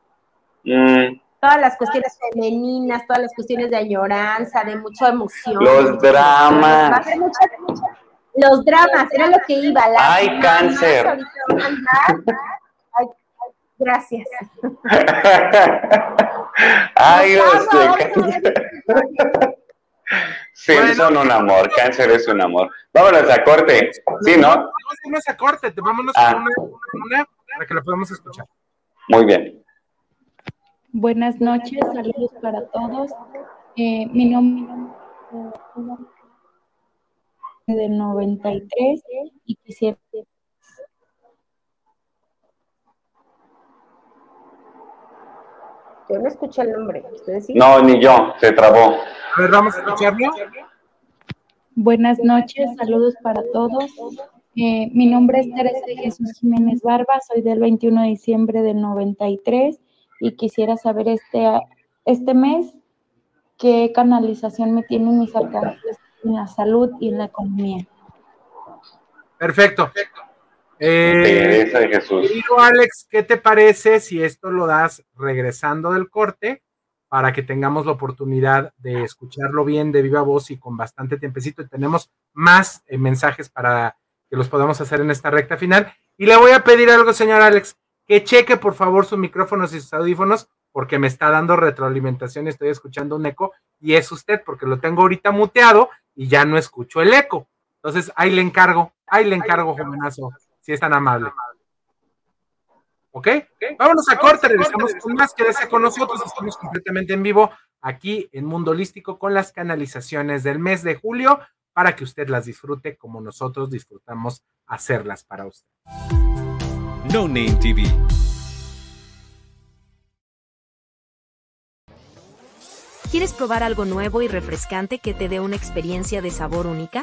Speaker 2: Mm. Todas las cuestiones femeninas, todas las cuestiones de añoranza, de mucha emoción.
Speaker 3: Los dramas.
Speaker 2: los dramas, era lo que iba.
Speaker 3: Ay, cáncer.
Speaker 2: gracias.
Speaker 3: Ay, los Sí, son un amor, cáncer es un amor. Vámonos a corte, ¿sí, no?
Speaker 1: Vámonos a corte, vámonos a ah. una, una para que lo podamos escuchar.
Speaker 3: Muy bien.
Speaker 5: Buenas noches, saludos para todos. Eh, mi nombre es del 93 y quisiera...
Speaker 2: Yo no escuché el nombre,
Speaker 3: No, ni yo, se trabó.
Speaker 1: A ver, vamos a escucharlo.
Speaker 5: Buenas noches, saludos para todos. Eh, mi nombre es Teresa Jesús Jiménez Barba, soy del 21 de diciembre del 93 y quisiera saber este, este mes qué canalización me tienen mis alcances en la salud y en la economía.
Speaker 1: Perfecto. Eh,
Speaker 3: Jesús.
Speaker 1: Alex, ¿qué te parece si esto lo das regresando del corte para que tengamos la oportunidad de escucharlo bien de viva voz y con bastante tiempecito? Y tenemos más eh, mensajes para que los podamos hacer en esta recta final. Y le voy a pedir algo, señor Alex que cheque por favor sus micrófonos y sus audífonos porque me está dando retroalimentación y estoy escuchando un eco y es usted porque lo tengo ahorita muteado y ya no escucho el eco. Entonces ahí le encargo, ahí le encargo, jovenazo, si es tan amable. ¿Ok? Vámonos a corte, regresamos con más, quédese con nosotros, estamos completamente en vivo aquí en Mundo Holístico con las canalizaciones del mes de julio para que usted las disfrute como nosotros disfrutamos hacerlas para usted.
Speaker 4: No Name TV.
Speaker 11: ¿Quieres probar algo nuevo y refrescante que te dé una experiencia de sabor única?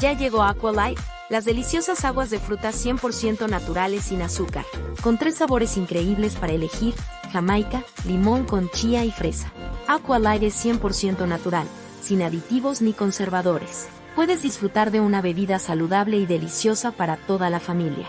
Speaker 11: Ya llegó Aqualife, las deliciosas aguas de frutas 100% naturales sin azúcar, con tres sabores increíbles para elegir, jamaica, limón con chía y fresa. Aqualife es 100% natural, sin aditivos ni conservadores. Puedes disfrutar de una bebida saludable y deliciosa para toda la familia.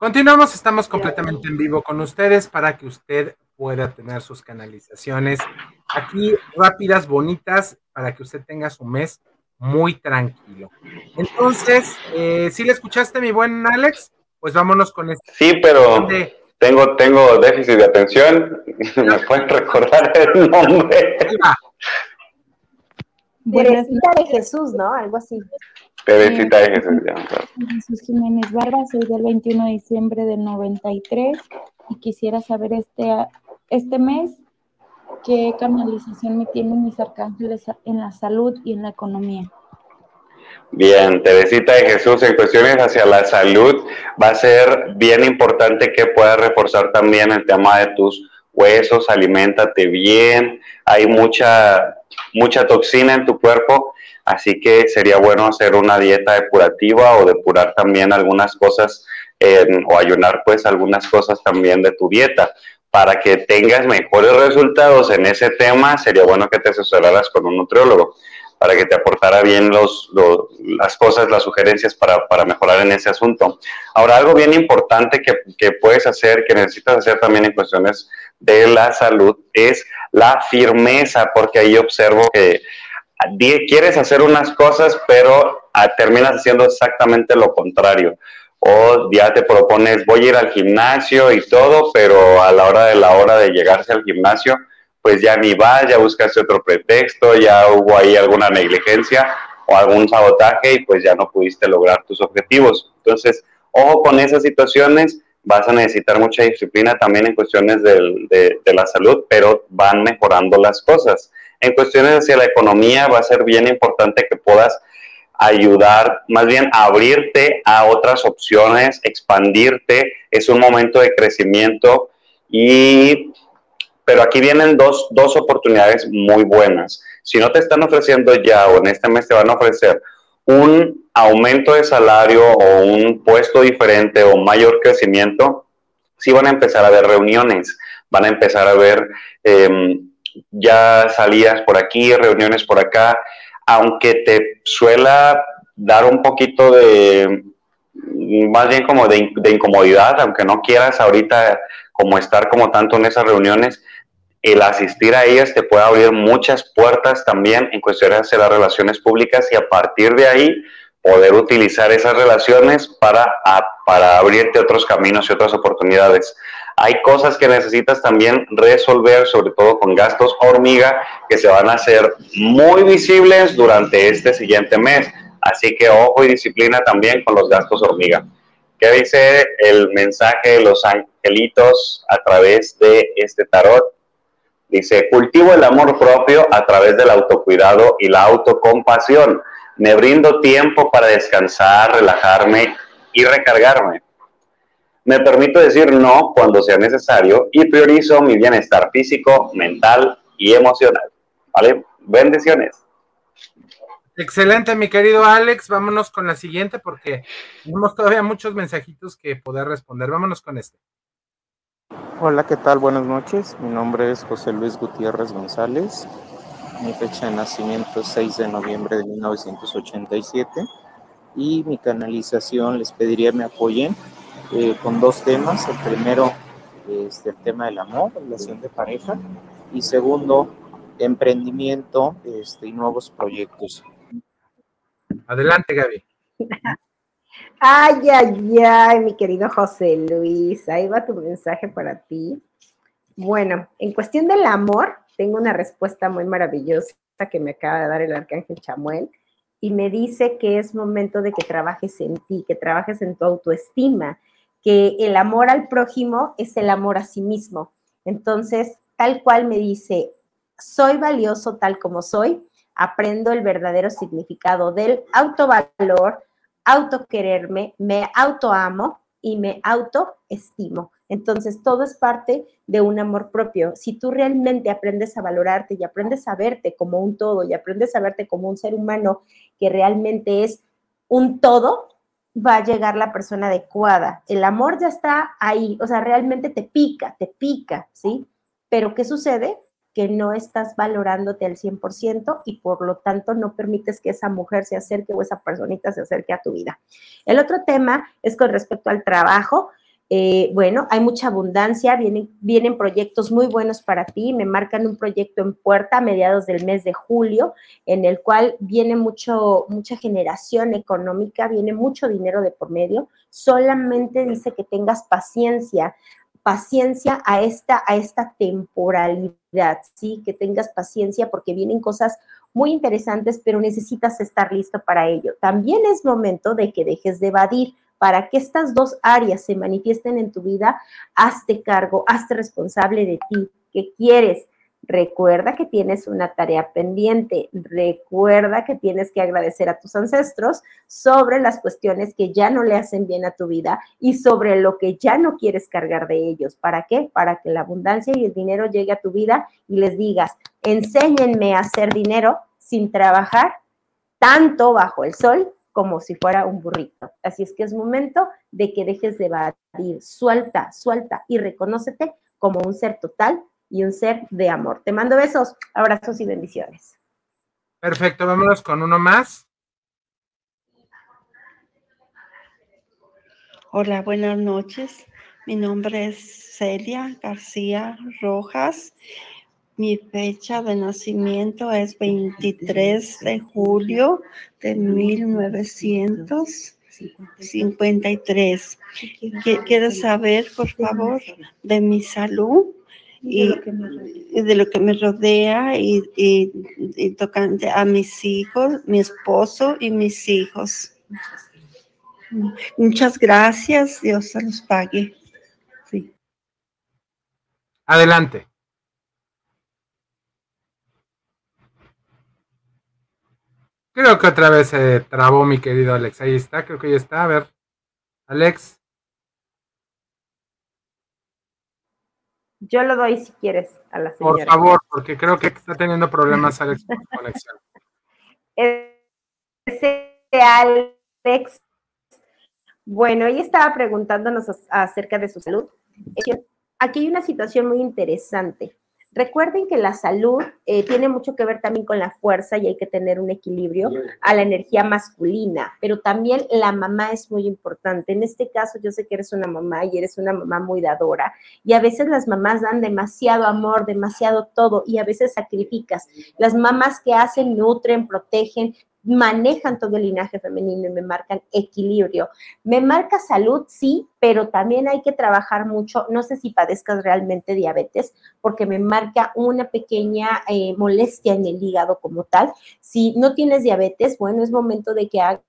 Speaker 1: Continuamos, estamos completamente en vivo con ustedes para que usted pueda tener sus canalizaciones aquí rápidas, bonitas, para que usted tenga su mes muy tranquilo. Entonces, eh, si le escuchaste, mi buen Alex, pues vámonos con este.
Speaker 3: Sí, pero tengo, tengo déficit de atención. ¿Me pueden recordar el nombre?
Speaker 2: Teresita de Jesús, ¿no? Algo así.
Speaker 3: Teresita de Jesús. ya, claro.
Speaker 12: Jesús Jiménez Barba, soy del 21 de diciembre del 93 y quisiera saber este, este mes qué canalización me tienen mis arcángeles en la salud y en la economía.
Speaker 3: Bien, Teresita de Jesús, en cuestiones hacia la salud, va a ser bien importante que puedas reforzar también el tema de tus huesos, aliméntate bien, hay mucha, mucha toxina en tu cuerpo, así que sería bueno hacer una dieta depurativa o depurar también algunas cosas o ayunar pues algunas cosas también de tu dieta. Para que tengas mejores resultados en ese tema, sería bueno que te asesoraras con un nutriólogo para que te aportara bien los, los- las cosas, las sugerencias para, para mejorar en ese asunto. Ahora, algo bien importante que, que puedes hacer, que necesitas hacer también en cuestiones de la salud, es la firmeza, porque ahí observo que quieres hacer unas cosas, pero ah, terminas haciendo exactamente lo contrario. O ya te propones, voy a ir al gimnasio y todo, pero a la hora de la hora de llegarse al gimnasio, pues ya ni vas, ya buscaste otro pretexto, ya hubo ahí alguna negligencia o algún sabotaje y pues ya no pudiste lograr tus objetivos. Entonces, ojo con esas situaciones, vas a necesitar mucha disciplina también en cuestiones de la salud, pero van mejorando las cosas. En cuestiones hacia la economía va a ser bien importante que puedas ayudar, más bien abrirte a otras opciones, expandirte, es un momento de crecimiento y pero aquí vienen dos, dos oportunidades muy buenas. Si no te están ofreciendo ya o en este mes te van a ofrecer un aumento de salario o un puesto diferente o mayor crecimiento, sí van a empezar a ver reuniones, van a empezar a ver em, ya salidas por aquí, reuniones por acá, aunque te suela dar un poquito de, más bien como de, in- de incomodidad, aunque no quieras ahorita como estar como tanto en esas reuniones, el asistir a ellas te puede abrir muchas puertas también en cuestiones de las relaciones públicas y a partir de ahí poder utilizar esas relaciones para, para abrirte otros caminos y otras oportunidades. Hay cosas que necesitas también resolver, sobre todo con gastos hormiga, que se van a hacer muy visibles durante este siguiente mes. Así que ojo y disciplina también con los gastos hormiga. ¿Qué dice el mensaje de los angelitos a través de este tarot? Dice, cultivo el amor propio a través del autocuidado y la autocompasión. Me brindo tiempo para descansar, relajarme y recargarme. Me permito decir no cuando sea necesario y priorizo mi bienestar físico, mental y emocional. ¿Vale? Bendiciones.
Speaker 1: Excelente, mi querido Alex. Vámonos con la siguiente porque tenemos todavía muchos mensajitos que poder responder. Vámonos con este.
Speaker 13: Hola, ¿qué tal? Buenas noches. Mi nombre es José Luis Gutiérrez González. Mi fecha de nacimiento es 6 de noviembre de 1987. Y mi canalización les pediría me apoyen eh, con dos temas. El primero es el tema del amor, relación de pareja. Y segundo, emprendimiento este, y nuevos proyectos.
Speaker 1: Adelante, Gaby.
Speaker 2: Ay, ay, ay, mi querido José Luis, ahí va tu mensaje para ti. Bueno, en cuestión del amor, tengo una respuesta muy maravillosa que me acaba de dar el arcángel Chamuel y me dice que es momento de que trabajes en ti, que trabajes en tu autoestima, que el amor al prójimo es el amor a sí mismo. Entonces, tal cual me dice, soy valioso tal como soy, aprendo el verdadero significado del autovalor, autoquererme, me autoamo y me autoestimo. Entonces, todo es parte de un amor propio. Si tú realmente aprendes a valorarte y aprendes a verte como un todo y aprendes a verte como un ser humano que realmente es un todo, va a llegar la persona adecuada. El amor ya está ahí, o sea, realmente te pica, te pica, ¿sí? Pero ¿qué sucede? que no estás valorándote al 100% y por lo tanto no permites que esa mujer se acerque o esa personita se acerque a tu vida. El otro tema es con respecto al trabajo. Eh, bueno, hay mucha abundancia, vienen, vienen proyectos muy buenos para ti, me marcan un proyecto en puerta a mediados del mes de julio, en el cual viene mucho, mucha generación económica, viene mucho dinero de por medio, solamente dice que tengas paciencia, paciencia a esta, a esta temporalidad, ¿sí? Que tengas paciencia porque vienen cosas muy interesantes, pero necesitas estar listo para ello. También es momento de que dejes de evadir. Para que estas dos áreas se manifiesten en tu vida, hazte cargo, hazte responsable de ti. ¿Qué quieres? Recuerda que tienes una tarea pendiente. Recuerda que tienes que agradecer a tus ancestros sobre las cuestiones que ya no le hacen bien a tu vida y sobre lo que ya no quieres cargar de ellos. ¿Para qué? Para que la abundancia y el dinero llegue a tu vida y les digas, enséñenme a hacer dinero sin trabajar tanto bajo el sol como si fuera un burrito. Así es que es momento de que dejes de evadir, suelta, suelta y reconócete como un ser total y un ser de amor. Te mando besos, abrazos y bendiciones.
Speaker 1: Perfecto, vámonos con uno más.
Speaker 14: Hola, buenas noches. Mi nombre es Celia García Rojas. Mi fecha de nacimiento es 23 de julio de 1953. Quiero saber, por favor, de mi salud y, de lo que me rodea y, y, tocante a mis hijos, mi esposo y mis hijos. Muchas gracias, Dios se los pague. Sí.
Speaker 1: Adelante. Creo que otra vez se trabó mi querido Alex. Ahí está, creo que ya está. A ver, Alex.
Speaker 2: Yo lo doy si quieres a la señora.
Speaker 1: Por favor, porque creo que está teniendo problemas Alex con conexión.
Speaker 2: Ese Alex, bueno, ella estaba preguntándonos acerca de su salud. Aquí hay una situación muy interesante. Recuerden que la salud eh, tiene mucho que ver también con la fuerza y hay que tener un equilibrio a la energía masculina, pero también la mamá es muy importante. En este caso, yo sé que eres una mamá y eres una mamá muy dadora y a veces las mamás dan demasiado amor, demasiado todo y a veces sacrificas. Las mamás que hacen, nutren, protegen, manejan todo el linaje femenino y me marcan equilibrio. Me marca salud, sí, pero también hay que trabajar mucho. No sé si padezcas realmente diabetes, porque me marca una pequeña eh, molestia en el hígado como tal. Si no tienes diabetes, bueno, es momento de que hagas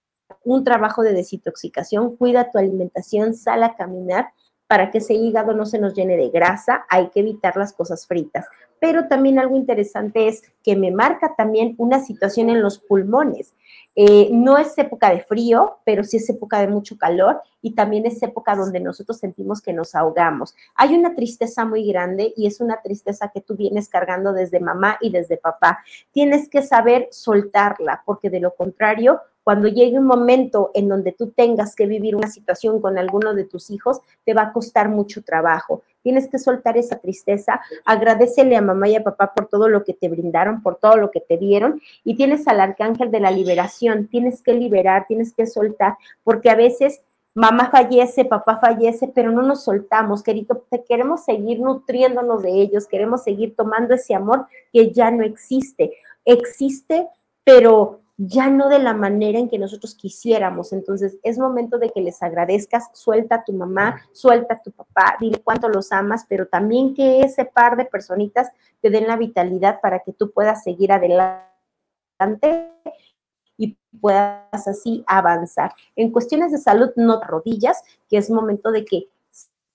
Speaker 2: un trabajo de desintoxicación, cuida tu alimentación, sal a caminar para que ese hígado no se nos llene de grasa, hay que evitar las cosas fritas. Pero también algo interesante es que me marca también una situación en los pulmones. Eh, no es época de frío, pero sí es época de mucho calor y también es época donde nosotros sentimos que nos ahogamos. Hay una tristeza muy grande y es una tristeza que tú vienes cargando desde mamá y desde papá. Tienes que saber soltarla, porque de lo contrario, cuando llegue un momento en donde tú tengas que vivir una situación con alguno de tus hijos, te va a costar mucho trabajo. tienes que soltar esa tristeza, agradecele a mamá y a papá por todo lo que te brindaron, por todo lo que te dieron, y tienes al arcángel de la liberación, tienes que liberar, tienes que soltar, porque a veces mamá fallece, papá fallece, pero no nos soltamos, querido, queremos seguir nutriéndonos de ellos, queremos seguir tomando ese amor que ya no existe. Existe, pero ya no de la manera en que nosotros quisiéramos. Entonces, es momento de que les agradezcas, suelta a tu mamá, suelta a tu papá, dile cuánto los amas, pero también que ese par de personitas te den la vitalidad para que tú puedas seguir adelante y puedas así avanzar. En cuestiones de salud, no rodillas, que es momento de que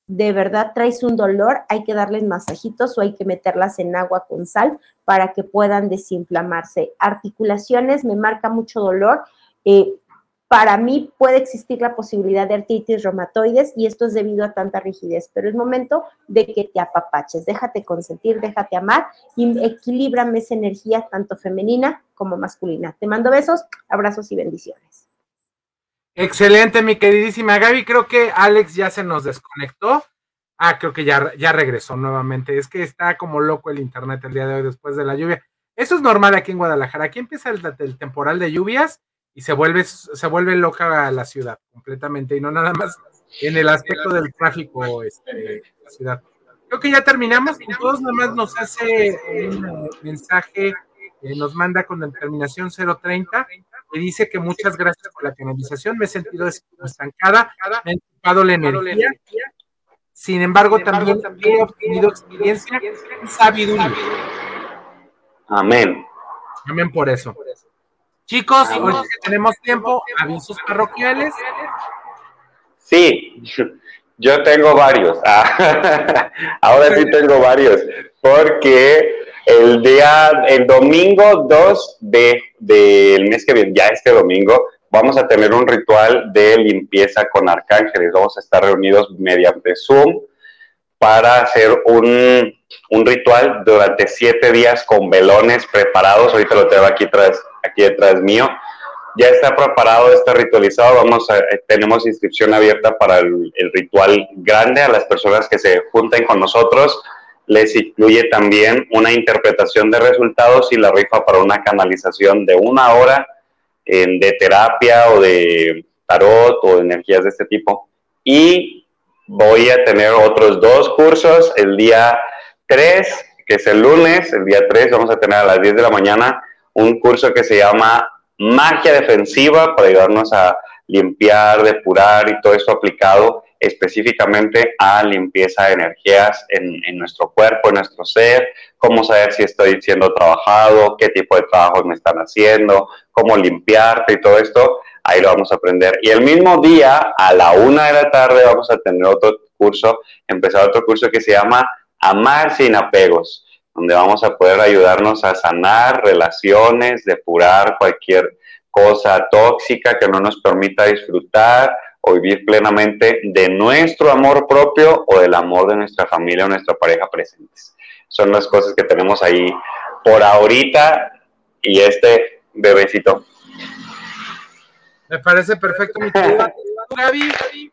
Speaker 2: de verdad traes un dolor, hay que darles masajitos o hay que meterlas en agua con sal para que puedan desinflamarse. Articulaciones, me marca mucho dolor. Eh, para mí puede existir la posibilidad de artritis reumatoides y esto es debido a tanta rigidez, pero es momento de que te apapaches, déjate consentir, déjate amar y equilíbrame esa energía tanto femenina como masculina. Te mando besos, abrazos y bendiciones.
Speaker 1: Excelente, mi queridísima Gaby. Creo que Alex ya se nos desconectó. Ah, creo que ya, ya regresó nuevamente. Es que está como loco el internet el día de hoy después de la lluvia. Eso es normal aquí en Guadalajara. Aquí empieza el, temporal de lluvias y se vuelve, se vuelve loca la ciudad completamente y no nada más en el aspecto del tráfico este, la ciudad. Creo que ya terminamos. Todos nada más nos hace un mensaje, eh, nos manda con la terminación 030 dice que muchas gracias por la canalización, me he sentido estancada, me ha ocupado la energía, sin embargo, también, he obtenido experiencia y sabiduría.
Speaker 3: Amén.
Speaker 1: Amén por eso. Chicos, hoy tenemos tiempo, avisos parroquiales.
Speaker 3: Sí, yo tengo varios. ahora sí tengo varios, porque el día, el domingo 2 de, del mes que viene, ya este domingo, vamos a tener un ritual de limpieza con arcángeles. Vamos a estar reunidos mediante Zoom para hacer un, un ritual durante siete días con velones preparados. Ahorita lo tengo aquí, atrás, aquí detrás mío. Ya está preparado, está ritualizado. Vamos a, tenemos inscripción abierta para el, el ritual grande a las personas que se junten con nosotros les incluye también una interpretación de resultados y la rifa para una canalización de una hora de terapia o de tarot o de energías de este tipo. Y voy a tener otros dos cursos el día 3, que es el lunes, el día 3 vamos a tener a las 10 de la mañana un curso que se llama Magia Defensiva para ayudarnos a limpiar, depurar y todo esto aplicado específicamente a limpieza de energías en, nuestro cuerpo, en nuestro ser, cómo saber si estoy siendo trabajado, qué tipo de trabajos me están haciendo, cómo limpiarte y todo esto, ahí lo vamos a aprender. Y el mismo día, a la una de la tarde, vamos a tener otro curso, empezar otro curso que se llama Amar sin apegos, donde vamos a poder ayudarnos a sanar relaciones, depurar cualquier cosa tóxica que no nos permita disfrutar o vivir plenamente de nuestro amor propio o del amor de nuestra familia o nuestra pareja presentes. Son las cosas que tenemos ahí por ahorita y este bebecito.
Speaker 1: Me parece perfecto, mi Gaby.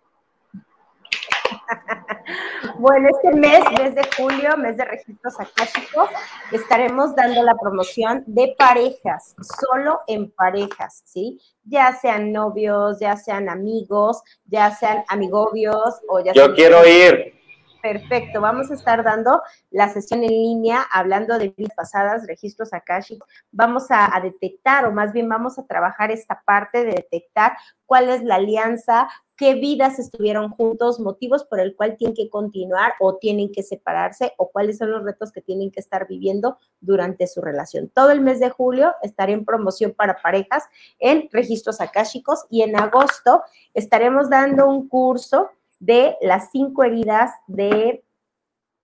Speaker 2: Bueno, este mes, mes de julio, mes de registros akáshicos, estaremos dando la promoción de parejas, solo en parejas, ¿sí? Ya sean novios, ya sean amigos, ya sean amigobios o ya
Speaker 3: Yo quiero ir.
Speaker 2: Perfecto, vamos a estar dando la sesión en línea hablando de vidas pasadas, registros akáshicos. Vamos a, a, detectar, o más bien vamos a trabajar esta parte de detectar cuál es la alianza, qué vidas estuvieron juntos, motivos por el cual tienen que continuar o tienen que separarse o cuáles son los retos que tienen que estar viviendo durante su relación. Todo el mes de julio estaré en promoción para parejas en registros akáshicos y en agosto estaremos dando un curso de las cinco heridas de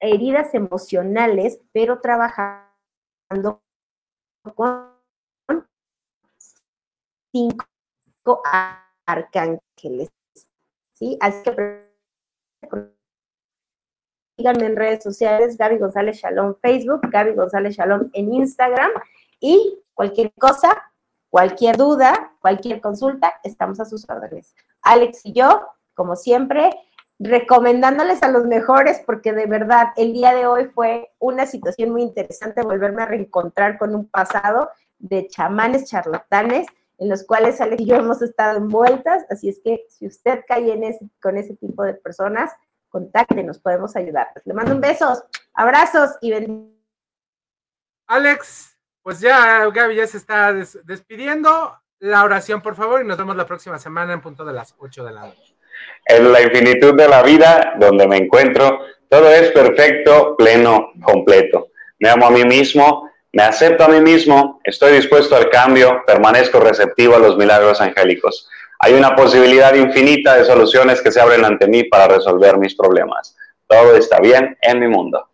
Speaker 2: heridas emocionales, pero trabajando con cinco arcángeles. ¿Sí? Así que síganme en redes sociales, Gaby González Shalom Facebook, Gaby González Shalom en Instagram y cualquier cosa, cualquier duda, cualquier consulta, estamos a sus órdenes. Alex y yo, como siempre, recomendándoles a los mejores porque de verdad el día de hoy fue una situación muy interesante volverme a reencontrar con un pasado de chamanes charlatanes en los cuales Alex y yo hemos estado envueltas, así es que si usted cae en ese, con ese tipo de personas, contáctenos, podemos ayudar. Le mando un besos, abrazos y bendiciones.
Speaker 1: Alex, pues ya Gaby ya se está despidiendo. La oración, por favor, y nos vemos la próxima semana en punto de las 8 de la noche.
Speaker 3: En la infinitud de la vida, donde me encuentro, todo es perfecto, pleno, completo. Me amo a mí mismo, me acepto a mí mismo, estoy dispuesto al cambio, permanezco receptivo a los milagros angélicos. Hay una posibilidad infinita de soluciones que se abren ante mí para resolver mis problemas. Todo está bien en mi mundo.